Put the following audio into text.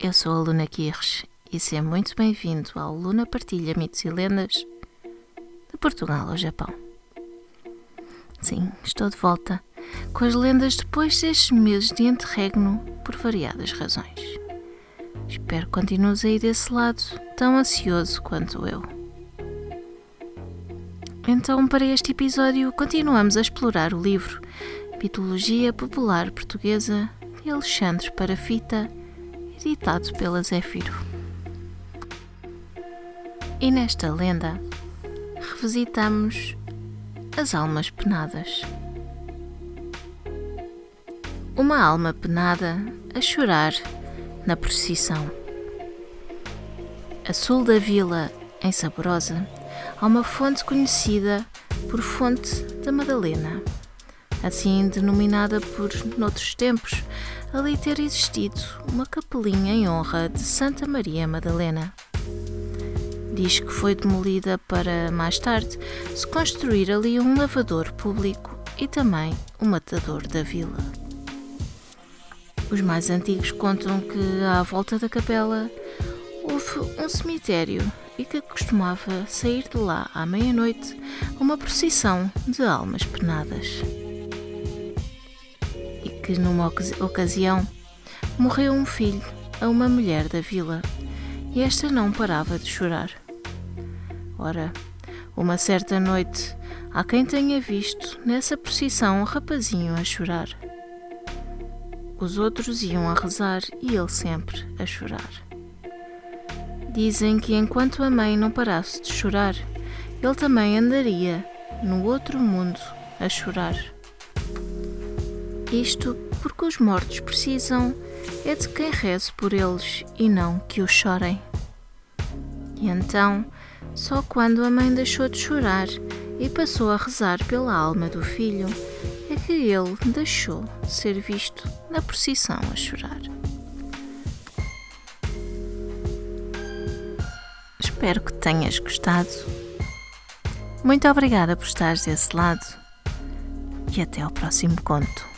Eu sou a Luna Guirres e seja muito bem-vindo ao Luna Partilha Mitos e Lendas de Portugal ao Japão. Sim, estou de volta com as lendas depois destes meses de interregno por variadas razões. Espero que continues aí desse lado tão ansioso quanto eu. Então, para este episódio, continuamos a explorar o livro Mitologia Popular Portuguesa de Alexandre Parafita editado pela Zéfiro. E nesta lenda revisitamos as almas penadas. Uma alma penada a chorar na procissão. A sul da vila, em Saborosa, há uma fonte conhecida por Fonte da Madalena, assim denominada por, noutros tempos, ali ter existido uma capelinha em honra de Santa Maria Madalena. Diz que foi demolida para, mais tarde, se construir ali um lavador público e também o um matador da vila. Os mais antigos contam que, à volta da capela, houve um cemitério e que costumava sair de lá à meia-noite uma procissão de almas penadas que numa ocasião morreu um filho a uma mulher da vila e esta não parava de chorar. Ora, uma certa noite, há quem tenha visto nessa procissão um rapazinho a chorar. Os outros iam a rezar e ele sempre a chorar. Dizem que enquanto a mãe não parasse de chorar, ele também andaria no outro mundo a chorar. Isto porque os mortos precisam é de quem reze por eles e não que os chorem. E então, só quando a mãe deixou de chorar e passou a rezar pela alma do filho, é que ele deixou de ser visto na procissão a chorar. Espero que tenhas gostado. Muito obrigada por estares desse lado e até ao próximo conto.